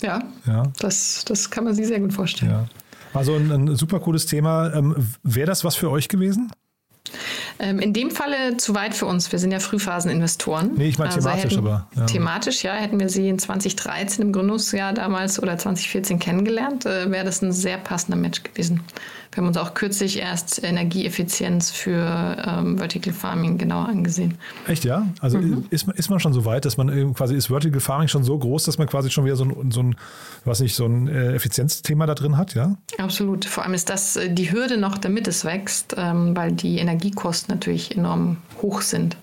Ja, ja. Das, das kann man sich sehr gut vorstellen. Ja. Also ein, ein super cooles Thema. Ähm, Wäre das was für euch gewesen? Ähm, in dem Falle zu weit für uns. Wir sind ja Frühphaseninvestoren. Nee, ich meine also thematisch, hätten, aber. Ja. Thematisch, ja. Hätten wir sie in 2013 im Gründungsjahr damals oder 2014 kennengelernt, äh, wäre das ein sehr passender Match gewesen. Wir haben uns auch kürzlich erst Energieeffizienz für ähm, Vertical Farming genauer angesehen. Echt, ja? Also mhm. ist, ist man schon so weit, dass man quasi, ist Vertical Farming schon so groß, dass man quasi schon wieder so ein, so ein was nicht, so ein äh, Effizienzthema da drin hat, ja? Absolut. Vor allem ist das äh, die Hürde noch, damit es wächst, ähm, weil die Energiekosten natürlich enorm hoch sind.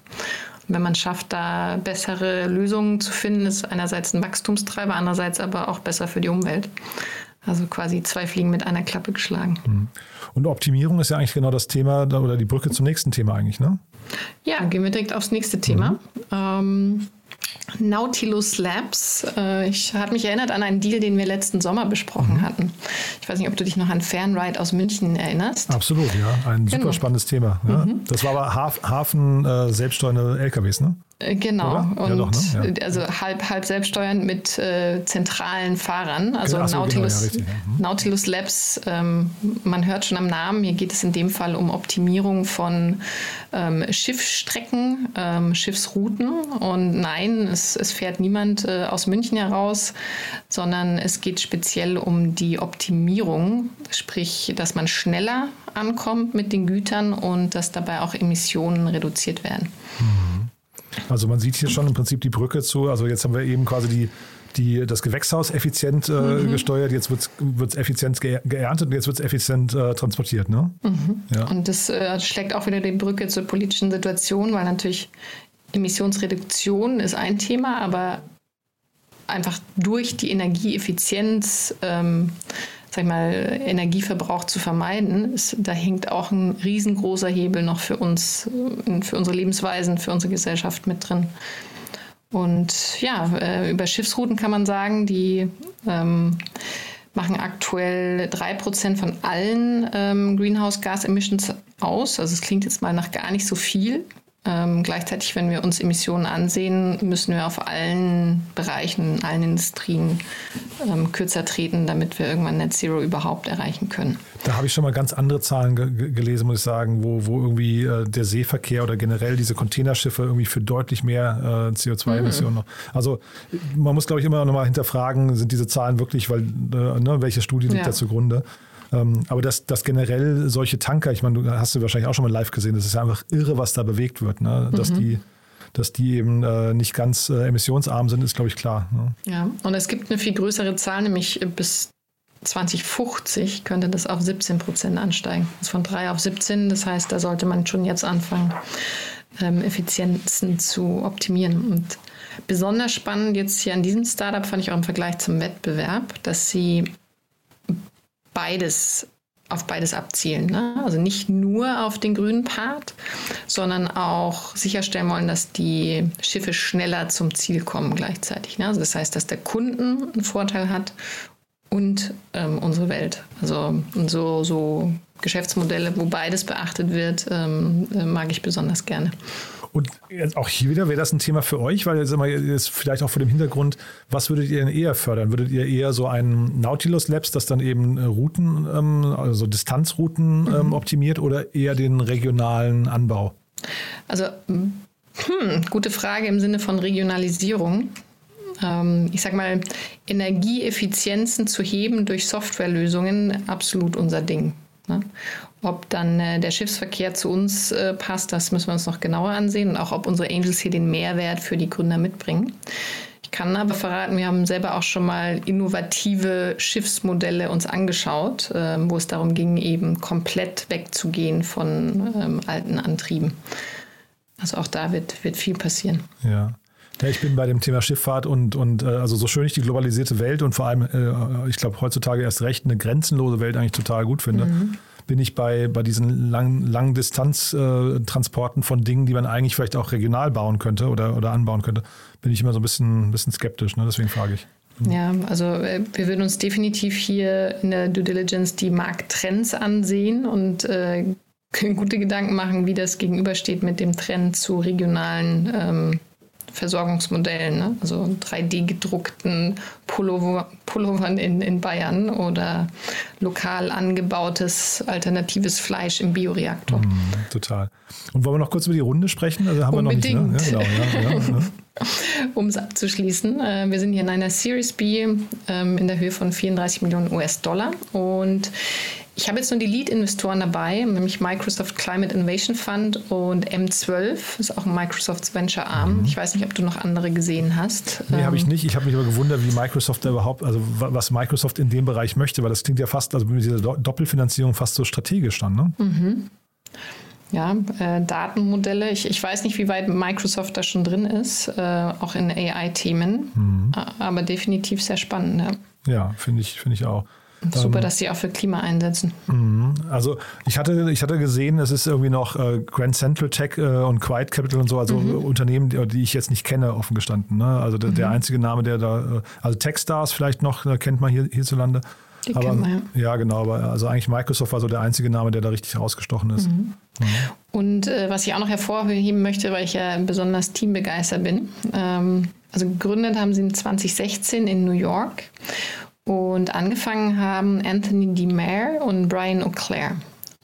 wenn man schafft, da bessere Lösungen zu finden, ist einerseits ein Wachstumstreiber, andererseits aber auch besser für die Umwelt. Also quasi zwei Fliegen mit einer Klappe geschlagen. Mhm. Und Optimierung ist ja eigentlich genau das Thema oder die Brücke zum nächsten Thema eigentlich, ne? Ja, gehen wir direkt aufs nächste Thema. Mhm. Ähm, Nautilus Labs. Äh, ich habe mich erinnert an einen Deal, den wir letzten Sommer besprochen mhm. hatten. Ich weiß nicht, ob du dich noch an Fernride aus München erinnerst. Absolut, ja. Ein genau. super spannendes Thema. Ja. Mhm. Das war aber Hafen äh, selbststeuernde LKWs, ne? Äh, genau, Oder? und ja, doch, ne? ja. also halb, halb selbststeuernd mit äh, zentralen Fahrern, also so, Nautilus, genau, ja, mhm. Nautilus Labs, ähm, man hört schon am Namen, hier geht es in dem Fall um Optimierung von ähm, Schiffsstrecken, ähm, Schiffsrouten und nein, es, es fährt niemand äh, aus München heraus, sondern es geht speziell um die Optimierung, sprich, dass man schneller ankommt mit den Gütern und dass dabei auch Emissionen reduziert werden. Mhm. Also man sieht hier schon im Prinzip die Brücke zu. Also jetzt haben wir eben quasi die, die, das Gewächshaus effizient äh, mhm. gesteuert, jetzt wird es effizient geerntet und jetzt wird es effizient äh, transportiert. Ne? Mhm. Ja. Und das äh, schlägt auch wieder die Brücke zur politischen Situation, weil natürlich Emissionsreduktion ist ein Thema, aber einfach durch die Energieeffizienz ähm, sag ich mal, Energieverbrauch zu vermeiden, ist, da hängt auch ein riesengroßer Hebel noch für uns, äh, für unsere Lebensweisen, für unsere Gesellschaft mit drin. Und ja, äh, über Schiffsrouten kann man sagen, die ähm, machen aktuell 3% von allen ähm, Greenhouse-Gas-Emissions aus. Also es klingt jetzt mal nach gar nicht so viel. Ähm, gleichzeitig, wenn wir uns Emissionen ansehen, müssen wir auf allen Bereichen, allen Industrien ähm, kürzer treten, damit wir irgendwann Net Zero überhaupt erreichen können. Da habe ich schon mal ganz andere Zahlen ge gelesen, muss ich sagen, wo, wo irgendwie äh, der Seeverkehr oder generell diese Containerschiffe irgendwie für deutlich mehr äh, CO2-Emissionen mhm. noch. Also man muss, glaube ich, immer noch mal hinterfragen, sind diese Zahlen wirklich, weil äh, ne, welche Studie liegt ja. da zugrunde? Ähm, aber dass, dass generell solche Tanker, ich meine, du hast du wahrscheinlich auch schon mal live gesehen, das ist ja einfach irre, was da bewegt wird. Ne? Dass, mhm. die, dass die eben äh, nicht ganz äh, emissionsarm sind, ist, glaube ich, klar. Ne? Ja, und es gibt eine viel größere Zahl, nämlich bis 2050 könnte das auf 17 Prozent ansteigen. Das ist von 3 auf 17. Das heißt, da sollte man schon jetzt anfangen, ähm, Effizienzen zu optimieren. Und besonders spannend jetzt hier an diesem Startup fand ich auch im Vergleich zum Wettbewerb, dass sie beides auf beides abzielen. Ne? Also nicht nur auf den grünen Part, sondern auch sicherstellen wollen, dass die Schiffe schneller zum Ziel kommen gleichzeitig. Ne? Also das heißt, dass der Kunden einen Vorteil hat und ähm, unsere Welt. Also so, so Geschäftsmodelle, wo beides beachtet wird, ähm, äh, mag ich besonders gerne. Und auch hier wieder wäre das ein Thema für euch, weil jetzt, immer, jetzt vielleicht auch vor dem Hintergrund, was würdet ihr denn eher fördern? Würdet ihr eher so ein Nautilus Labs, das dann eben äh, Routen, ähm, also Distanzrouten mhm. ähm, optimiert oder eher den regionalen Anbau? Also, hm, gute Frage im Sinne von Regionalisierung ähm, ich sag mal, Energieeffizienzen zu heben durch Softwarelösungen absolut unser Ding. Ne? Ob dann äh, der Schiffsverkehr zu uns äh, passt, das müssen wir uns noch genauer ansehen und auch ob unsere Angels hier den Mehrwert für die Gründer mitbringen. Ich kann aber verraten, wir haben selber auch schon mal innovative Schiffsmodelle uns angeschaut, äh, wo es darum ging, eben komplett wegzugehen von ähm, alten Antrieben. Also auch da wird, wird viel passieren. Ja. Ja, ich bin bei dem Thema Schifffahrt und, und äh, also so schön ich die globalisierte Welt und vor allem, äh, ich glaube, heutzutage erst recht eine grenzenlose Welt eigentlich total gut finde. Mhm. Bin ich bei, bei diesen langen lang Distanztransporten äh, von Dingen, die man eigentlich vielleicht auch regional bauen könnte oder, oder anbauen könnte, bin ich immer so ein bisschen, bisschen skeptisch. Ne? Deswegen frage ich. Mhm. Ja, also äh, wir würden uns definitiv hier in der Due Diligence die Markttrends ansehen und äh, [laughs] gute Gedanken machen, wie das gegenübersteht mit dem Trend zu regionalen ähm, Versorgungsmodellen, ne? also 3D-gedruckten Pullover, Pullovern in, in Bayern oder lokal angebautes alternatives Fleisch im Bioreaktor. Mm, total. Und wollen wir noch kurz über die Runde sprechen? Also haben Unbedingt. wir noch nicht. Ne? Ja, genau, ja, ja, [laughs] um es abzuschließen, äh, wir sind hier in einer Series B ähm, in der Höhe von 34 Millionen US-Dollar und ich habe jetzt nur die Lead-Investoren dabei, nämlich Microsoft Climate Innovation Fund und M12, ist auch ein Microsoft Venture Arm. Mhm. Ich weiß nicht, ob du noch andere gesehen hast. Nee, habe ich ähm, nicht. Ich habe mich aber gewundert, wie Microsoft da überhaupt, also was Microsoft in dem Bereich möchte, weil das klingt ja fast, also mit dieser Doppelfinanzierung fast so strategisch dann, ne? Mhm. Ja, äh, Datenmodelle. Ich, ich weiß nicht, wie weit Microsoft da schon drin ist, äh, auch in AI-Themen, mhm. aber definitiv sehr spannend. Ja, ja finde ich, find ich auch. Super, ähm, dass sie auch für Klima einsetzen. Mhm. Also ich hatte, ich hatte gesehen, es ist irgendwie noch äh, Grand Central Tech äh, und Quiet Capital und so, also mhm. Unternehmen, die, die, ich jetzt nicht kenne, offen gestanden. Ne? Also der, mhm. der, einzige Name, der da, äh, also Techstars vielleicht noch, kennt man hier hierzulande. Die aber, man, ja. ja. genau, aber also eigentlich Microsoft war so der einzige Name, der da richtig rausgestochen ist. Mhm. Mhm. Und äh, was ich auch noch hervorheben möchte, weil ich ja besonders teambegeistert bin. Ähm, also gegründet haben sie in 2016 in New York und angefangen haben Anthony DeMare und Brian O'Clair.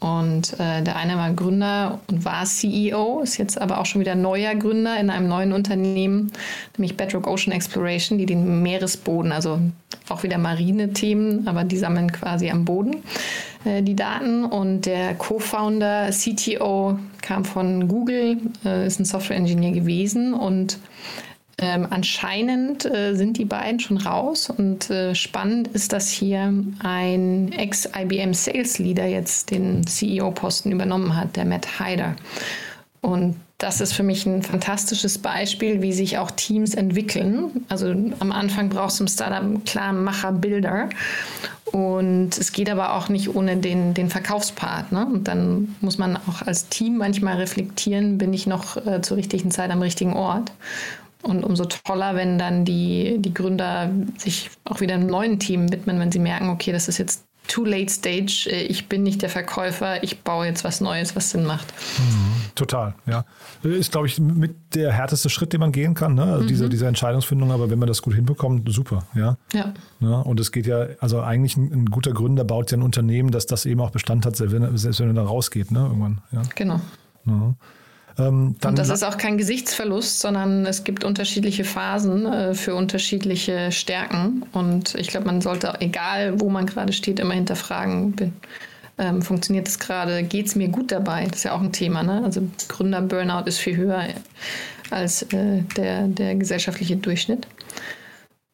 Und äh, der eine war Gründer und war CEO, ist jetzt aber auch schon wieder neuer Gründer in einem neuen Unternehmen, nämlich Bedrock Ocean Exploration, die den Meeresboden, also auch wieder marine Themen, aber die sammeln quasi am Boden äh, die Daten. Und der Co-Founder, CTO, kam von Google, äh, ist ein Software-Engineer gewesen und ähm, anscheinend äh, sind die beiden schon raus und äh, spannend ist, dass hier ein Ex-IBM Sales Leader jetzt den CEO-Posten übernommen hat, der Matt Hyder. Und das ist für mich ein fantastisches Beispiel, wie sich auch Teams entwickeln. Also am Anfang brauchst du im Startup einen klaren Macher, Bilder. Und es geht aber auch nicht ohne den, den Verkaufspart. Ne? Und dann muss man auch als Team manchmal reflektieren, bin ich noch äh, zur richtigen Zeit am richtigen Ort. Und umso toller, wenn dann die, die Gründer sich auch wieder einem neuen Team widmen, wenn sie merken, okay, das ist jetzt too late stage, äh, ich bin nicht der Verkäufer, ich baue jetzt was Neues, was Sinn macht. Mhm, total, ja. Ist, glaube ich, mit der härteste Schritt, den man gehen kann, ne? also mhm. diese, diese Entscheidungsfindung, aber wenn man das gut hinbekommt, super, ja. Ja. ja und es geht ja, also eigentlich ein, ein, guter Gründer baut ja ein Unternehmen, dass das eben auch Bestand hat, selbst wenn, selbst wenn er da rausgeht, ne, irgendwann. Ja. Genau. Ja. Ähm, und das ist auch kein Gesichtsverlust, sondern es gibt unterschiedliche Phasen äh, für unterschiedliche Stärken. Und ich glaube, man sollte, egal wo man gerade steht, immer hinterfragen, ähm, funktioniert es gerade, geht es mir gut dabei? Das ist ja auch ein Thema. Ne? Also Gründer-Burnout ist viel höher als äh, der, der gesellschaftliche Durchschnitt.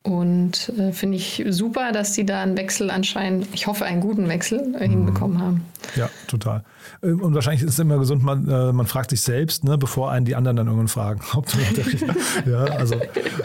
Und äh, finde ich super, dass sie da einen Wechsel anscheinend, ich hoffe, einen guten Wechsel äh, hinbekommen haben. Ja, total. Ähm, und wahrscheinlich ist es immer gesund, man, äh, man fragt sich selbst, ne, bevor einen die anderen dann irgendwann fragen. [laughs] ja, also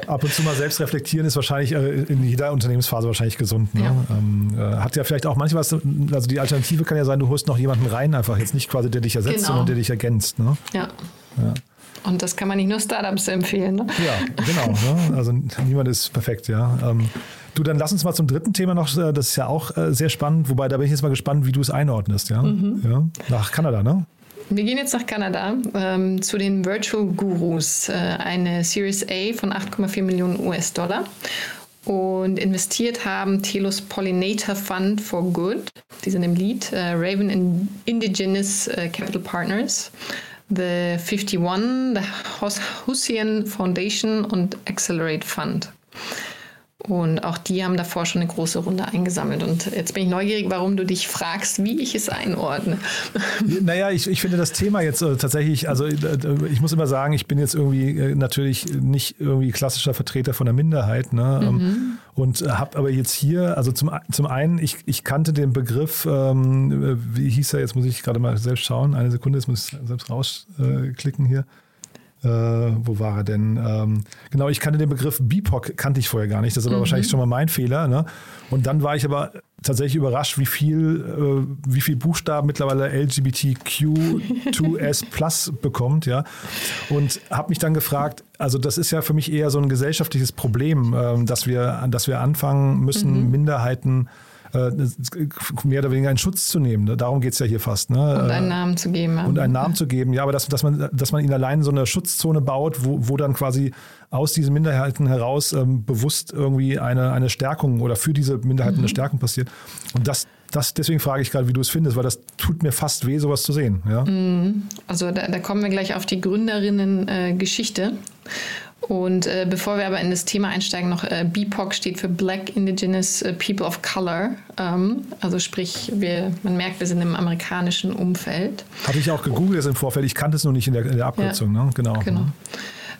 ab und zu mal selbst reflektieren ist wahrscheinlich äh, in jeder Unternehmensphase wahrscheinlich gesund. Ne? Ja. Ähm, äh, hat ja vielleicht auch manchmal was, also die Alternative kann ja sein, du holst noch jemanden rein, einfach jetzt nicht quasi der dich ersetzt, genau. sondern der dich ergänzt. Ne? Ja. ja. Und das kann man nicht nur Startups empfehlen. Ne? Ja, genau. Ne? Also niemand ist perfekt, ja. Ähm, du, dann lass uns mal zum dritten Thema noch, äh, das ist ja auch äh, sehr spannend, wobei da bin ich jetzt mal gespannt, wie du es einordnest, ja. Mhm. ja? Nach Kanada, ne? Wir gehen jetzt nach Kanada ähm, zu den Virtual Gurus, äh, eine Series A von 8,4 Millionen US-Dollar. Und investiert haben Telos Pollinator Fund for Good, die sind im Lead, äh, Raven Indigenous äh, Capital Partners, The 51, the Hussein Foundation und Accelerate Fund. Und auch die haben davor schon eine große Runde eingesammelt. Und jetzt bin ich neugierig, warum du dich fragst, wie ich es einordne. Naja, ich, ich finde das Thema jetzt äh, tatsächlich, also äh, ich muss immer sagen, ich bin jetzt irgendwie äh, natürlich nicht irgendwie klassischer Vertreter von der Minderheit. Ne? Ähm, mhm. Und habe aber jetzt hier, also zum, zum einen, ich, ich kannte den Begriff, ähm, wie hieß er, jetzt muss ich gerade mal selbst schauen, eine Sekunde, jetzt muss ich selbst rausklicken hier. Äh, wo war er denn? Ähm, genau, ich kannte den Begriff BIPOC, kannte ich vorher gar nicht. Das ist aber mhm. wahrscheinlich schon mal mein Fehler. Ne? Und dann war ich aber tatsächlich überrascht, wie viel, äh, wie viel Buchstaben mittlerweile LGBTQ2S Plus bekommt, ja. Und habe mich dann gefragt, also das ist ja für mich eher so ein gesellschaftliches Problem, äh, dass wir, dass wir anfangen müssen, mhm. Minderheiten äh, mehr oder weniger in Schutz zu nehmen. Ne? Darum geht es ja hier fast. Ne? Und einen Namen zu geben. Und einen Namen zu geben, ja, aber dass, dass, man, dass man ihnen allein so eine Schutzzone baut, wo, wo dann quasi aus diesen Minderheiten heraus ähm, bewusst irgendwie eine, eine Stärkung oder für diese Minderheiten mhm. eine Stärkung passiert. Und das, das, deswegen frage ich gerade, wie du es findest, weil das tut mir fast weh, sowas zu sehen. Ja? Mhm. Also da, da kommen wir gleich auf die Gründerinnen-Geschichte. Äh, und äh, bevor wir aber in das Thema einsteigen, noch äh, BIPOC steht für Black Indigenous äh, People of Color. Ähm, also sprich, wir, man merkt, wir sind im amerikanischen Umfeld. Hatte ich auch gegoogelt jetzt im Vorfeld. Ich kannte es nur nicht in der, in der Abkürzung. Ja, ne? Genau. genau.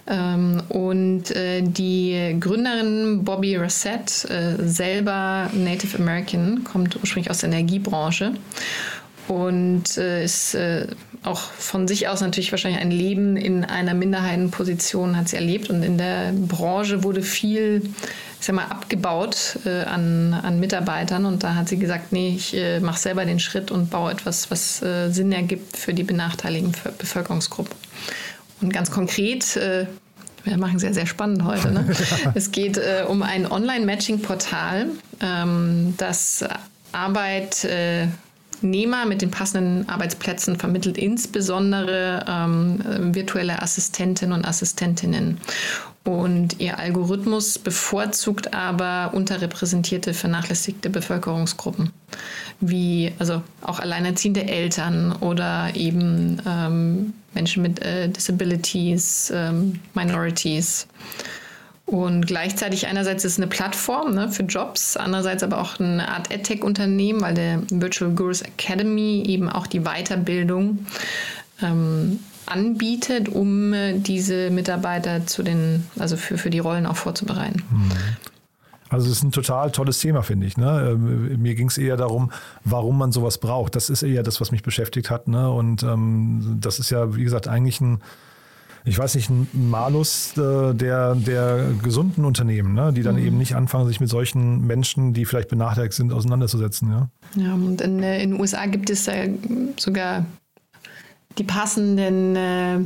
Ähm, und äh, die Gründerin Bobby Rossett, äh, selber Native American, kommt ursprünglich aus der Energiebranche und äh, ist äh, auch von sich aus natürlich wahrscheinlich ein Leben in einer Minderheitenposition hat sie erlebt und in der Branche wurde viel ich sag mal, abgebaut äh, an, an Mitarbeitern und da hat sie gesagt, nee, ich äh, mache selber den Schritt und baue etwas, was äh, Sinn ergibt für die benachteiligten Bevölkerungsgruppen. Und ganz konkret äh, wir machen sehr, sehr spannend heute. Ne? [laughs] es geht äh, um ein Online-Matching-Portal, ähm, das Arbeit äh, Nehmer mit den passenden Arbeitsplätzen vermittelt insbesondere ähm, virtuelle Assistentinnen und Assistentinnen. Und ihr Algorithmus bevorzugt aber unterrepräsentierte, vernachlässigte Bevölkerungsgruppen, wie also auch alleinerziehende Eltern oder eben ähm, Menschen mit äh, Disabilities, ähm, Minorities. Und gleichzeitig einerseits ist es eine Plattform ne, für Jobs, andererseits aber auch eine Art EdTech-Unternehmen, weil der Virtual Gurus Academy eben auch die Weiterbildung ähm, anbietet, um diese Mitarbeiter zu den, also für, für die Rollen auch vorzubereiten. Mhm. Also es ist ein total tolles Thema, finde ich. Ne? Ähm, mir ging es eher darum, warum man sowas braucht. Das ist eher das, was mich beschäftigt hat. Ne? Und ähm, das ist ja, wie gesagt, eigentlich ein ich weiß nicht, ein Malus äh, der, der gesunden Unternehmen, ne? die dann mhm. eben nicht anfangen, sich mit solchen Menschen, die vielleicht benachteiligt sind, auseinanderzusetzen. Ja, ja und in, äh, in den USA gibt es äh, sogar die passenden äh,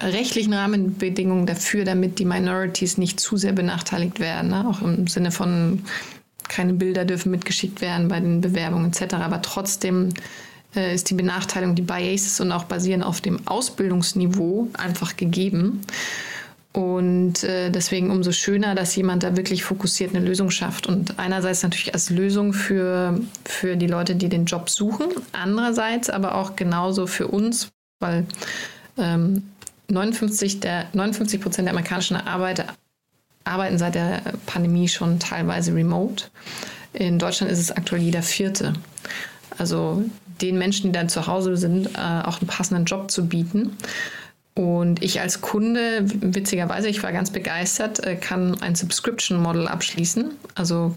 rechtlichen Rahmenbedingungen dafür, damit die Minorities nicht zu sehr benachteiligt werden. Ne? Auch im Sinne von keine Bilder dürfen mitgeschickt werden bei den Bewerbungen etc. Aber trotzdem ist die Benachteiligung, die Biases und auch basieren auf dem Ausbildungsniveau einfach gegeben. Und äh, deswegen umso schöner, dass jemand da wirklich fokussiert eine Lösung schafft. Und einerseits natürlich als Lösung für, für die Leute, die den Job suchen, andererseits aber auch genauso für uns, weil ähm, 59 der 59 Prozent der amerikanischen Arbeiter arbeiten seit der Pandemie schon teilweise remote. In Deutschland ist es aktuell jeder Vierte. Also den Menschen, die dann zu Hause sind, äh, auch einen passenden Job zu bieten. Und ich als Kunde, witzigerweise, ich war ganz begeistert, äh, kann ein Subscription Model abschließen. Also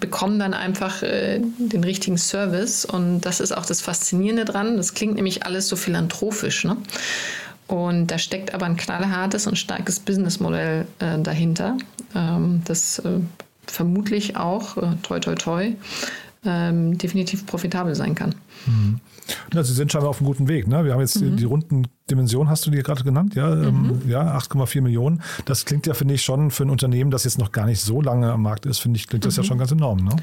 bekomme dann einfach äh, den richtigen Service. Und das ist auch das Faszinierende dran. Das klingt nämlich alles so philanthropisch. Ne? Und da steckt aber ein knallhartes und starkes Businessmodell äh, dahinter, ähm, das äh, vermutlich auch, äh, toi toi toi, ähm, definitiv profitabel sein kann. Mhm. Ja, Sie sind scheinbar auf einem guten Weg. Ne? Wir haben jetzt mhm. die, die, runden Dimensionen, hast du die gerade genannt? Ja, ähm, mhm. ja 8,4 Millionen. Das klingt ja, finde ich, schon für ein Unternehmen, das jetzt noch gar nicht so lange am Markt ist, finde ich, klingt das ja mhm. schon ganz enorm. Ne?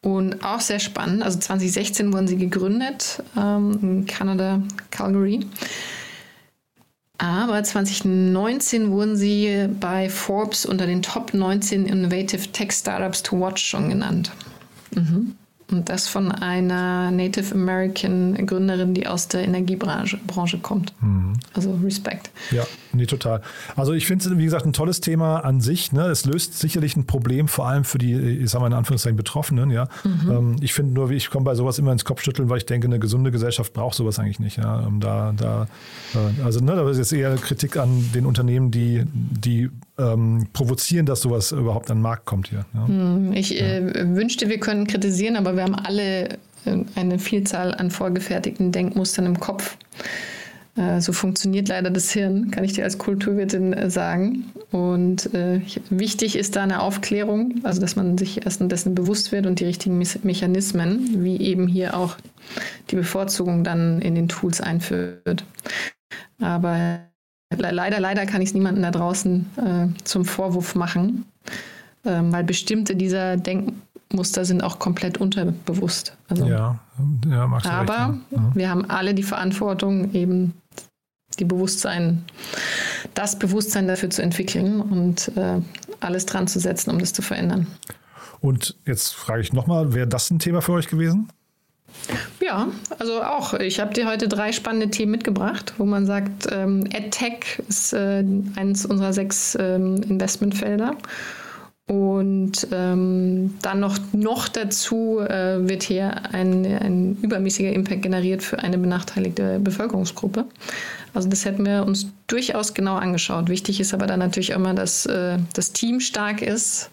Und auch sehr spannend. Also 2016 wurden sie gegründet ähm, in Kanada, Calgary. Aber 2019 wurden sie bei Forbes unter den Top 19 Innovative Tech Startups to Watch schon genannt. Mhm. Und das von einer Native American Gründerin, die aus der Energiebranche Branche kommt. Mhm. Also Respekt. Ja, nee, total. Also ich finde es, wie gesagt, ein tolles Thema an sich. Ne? Es löst sicherlich ein Problem, vor allem für die, ich sage mal in Anführungszeichen, Betroffenen. Ja? Mhm. Ähm, ich finde nur, ich komme bei sowas immer ins Kopfschütteln, weil ich denke, eine gesunde Gesellschaft braucht sowas eigentlich nicht. Ja? Ähm, da, da, äh, also ne, da ist jetzt eher Kritik an den Unternehmen, die, die ähm, provozieren, dass sowas überhaupt an den Markt kommt hier. Ja? Hm, ich äh, wünschte, wir können kritisieren, aber wir haben alle äh, eine Vielzahl an vorgefertigten Denkmustern im Kopf. Äh, so funktioniert leider das Hirn, kann ich dir als Kulturwirtin äh, sagen. Und wichtig ist da eine Aufklärung, also dass man sich erst dessen bewusst wird und die richtigen Mechanismen, wie eben hier auch die Bevorzugung dann in den Tools einführt. Aber leider, leider kann ich es niemandem da draußen äh, zum Vorwurf machen, ähm, weil bestimmte dieser Denkmuster sind auch komplett unterbewusst. Also, ja, ja magst du Aber recht, ja. wir haben alle die Verantwortung, eben die Bewusstsein, das Bewusstsein dafür zu entwickeln und äh, alles dran zu setzen, um das zu verändern. Und jetzt frage ich nochmal, wäre das ein Thema für euch gewesen? Ja, also auch. Ich habe dir heute drei spannende Themen mitgebracht, wo man sagt, ähm, EdTech ist äh, eines unserer sechs ähm, Investmentfelder. Und ähm, dann noch, noch dazu äh, wird hier ein, ein übermäßiger Impact generiert für eine benachteiligte Bevölkerungsgruppe. Also das hätten wir uns durchaus genau angeschaut. Wichtig ist aber dann natürlich immer, dass äh, das Team stark ist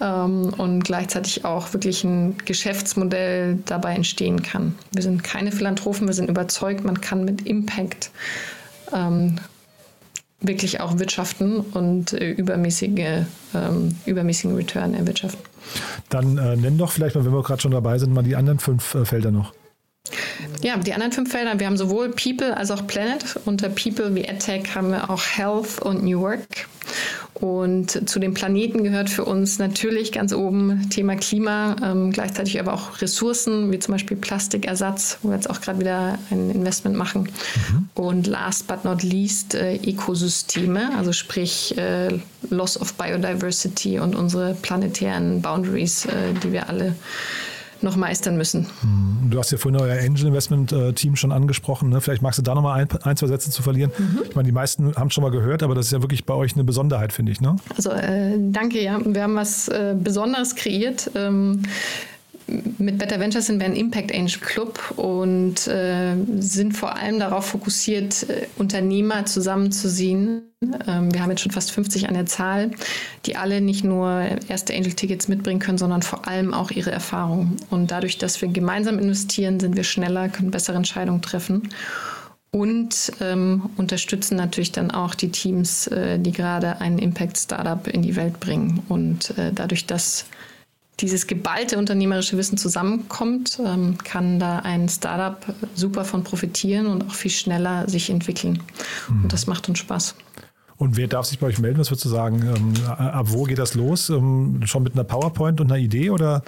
ähm, und gleichzeitig auch wirklich ein Geschäftsmodell dabei entstehen kann. Wir sind keine Philanthropen, wir sind überzeugt, man kann mit Impact ähm, wirklich auch wirtschaften und äh, übermäßige, ähm, übermäßigen Return erwirtschaften. Dann äh, nenn doch vielleicht mal, wenn wir gerade schon dabei sind, mal die anderen fünf äh, Felder noch. Ja, die anderen fünf Felder, wir haben sowohl People als auch Planet. Unter People wie EdTech haben wir auch Health und New Work. Und zu den Planeten gehört für uns natürlich ganz oben Thema Klima, ähm, gleichzeitig aber auch Ressourcen, wie zum Beispiel Plastikersatz, wo wir jetzt auch gerade wieder ein Investment machen. Mhm. Und last but not least äh, Ökosysteme, also sprich äh, Loss of Biodiversity und unsere planetären Boundaries, äh, die wir alle noch meistern müssen. Du hast ja vorhin euer Angel Investment Team schon angesprochen. Ne? Vielleicht magst du da nochmal ein, ein, zwei Sätze zu verlieren. Mhm. Ich meine, die meisten haben es schon mal gehört, aber das ist ja wirklich bei euch eine Besonderheit, finde ich. Ne? Also äh, danke, ja. Wir haben was äh, Besonderes kreiert. Ähm, mit Better Ventures sind wir ein Impact Angel Club und äh, sind vor allem darauf fokussiert, äh, Unternehmer zusammenzuziehen. Ähm, wir haben jetzt schon fast 50 an der Zahl, die alle nicht nur erste Angel-Tickets mitbringen können, sondern vor allem auch ihre Erfahrung. Und dadurch, dass wir gemeinsam investieren, sind wir schneller, können bessere Entscheidungen treffen und ähm, unterstützen natürlich dann auch die Teams, äh, die gerade ein Impact-Startup in die Welt bringen. Und äh, dadurch, dass dieses geballte unternehmerische Wissen zusammenkommt, ähm, kann da ein Startup super von profitieren und auch viel schneller sich entwickeln. Mhm. Und das macht uns Spaß. Und wer darf sich bei euch melden? Was würdest du sagen? Ähm, ab wo geht das los? Ähm, schon mit einer PowerPoint und einer Idee oder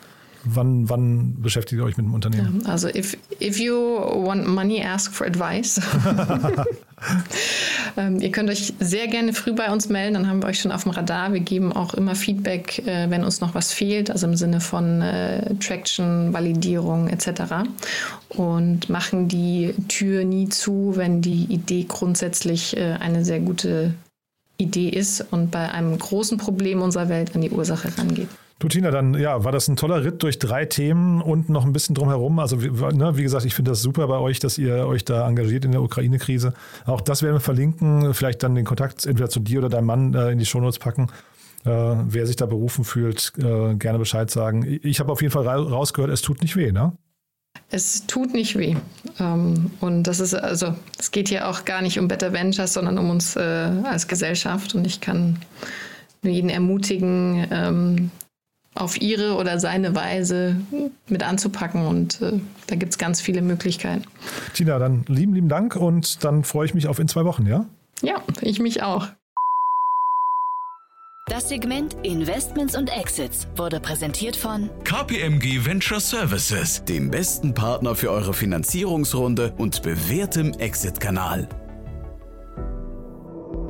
wann, wann beschäftigt ihr euch mit dem Unternehmen? Also if, if you want money, ask for advice. [laughs] [laughs] ähm, ihr könnt euch sehr gerne früh bei uns melden, dann haben wir euch schon auf dem Radar. Wir geben auch immer Feedback, äh, wenn uns noch was fehlt, also im Sinne von äh, Traction, Validierung etc. Und machen die Tür nie zu, wenn die Idee grundsätzlich äh, eine sehr gute Idee ist und bei einem großen Problem unserer Welt an die Ursache rangeht. Du, Tina, dann ja, war das ein toller Ritt durch drei Themen und noch ein bisschen drumherum. Also, wie, ne, wie gesagt, ich finde das super bei euch, dass ihr euch da engagiert in der Ukraine-Krise. Auch das werden wir verlinken. Vielleicht dann den Kontakt entweder zu dir oder deinem Mann äh, in die Shownotes packen. Äh, wer sich da berufen fühlt, äh, gerne Bescheid sagen. Ich habe auf jeden Fall rausgehört, es tut nicht weh, ne? Es tut nicht weh. Ähm, und das ist also, es geht hier auch gar nicht um Better Ventures, sondern um uns äh, als Gesellschaft. Und ich kann nur jeden ermutigen, ähm, auf ihre oder seine Weise mit anzupacken. Und äh, da gibt es ganz viele Möglichkeiten. Tina, dann lieben, lieben Dank und dann freue ich mich auf in zwei Wochen, ja? Ja, ich mich auch. Das Segment Investments und Exits wurde präsentiert von KPMG Venture Services, dem besten Partner für eure Finanzierungsrunde und bewährtem Exit-Kanal.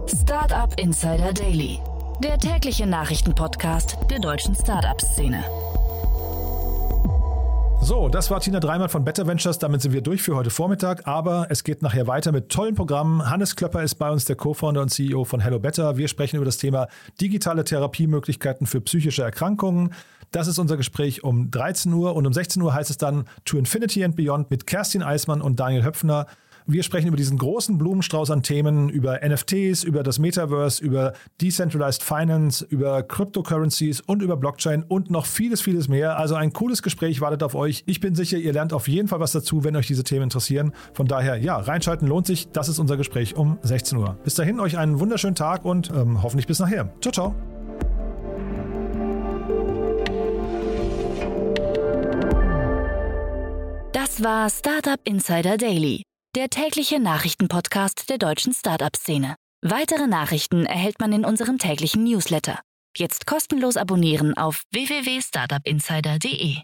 Startup Insider Daily der tägliche Nachrichtenpodcast der deutschen Startup-Szene. So, das war Tina Dreimann von Better Ventures. Damit sind wir durch für heute Vormittag. Aber es geht nachher weiter mit tollen Programmen. Hannes Klöpper ist bei uns der Co-Founder und CEO von Hello Better. Wir sprechen über das Thema digitale Therapiemöglichkeiten für psychische Erkrankungen. Das ist unser Gespräch um 13 Uhr und um 16 Uhr heißt es dann To Infinity and Beyond mit Kerstin Eismann und Daniel Höpfner. Wir sprechen über diesen großen Blumenstrauß an Themen, über NFTs, über das Metaverse, über Decentralized Finance, über Cryptocurrencies und über Blockchain und noch vieles, vieles mehr. Also ein cooles Gespräch wartet auf euch. Ich bin sicher, ihr lernt auf jeden Fall was dazu, wenn euch diese Themen interessieren. Von daher, ja, reinschalten lohnt sich. Das ist unser Gespräch um 16 Uhr. Bis dahin euch einen wunderschönen Tag und ähm, hoffentlich bis nachher. Ciao, ciao. Das war Startup Insider Daily der tägliche Nachrichtenpodcast der deutschen Startup-Szene. Weitere Nachrichten erhält man in unserem täglichen Newsletter. Jetzt kostenlos abonnieren auf www.startupinsider.de.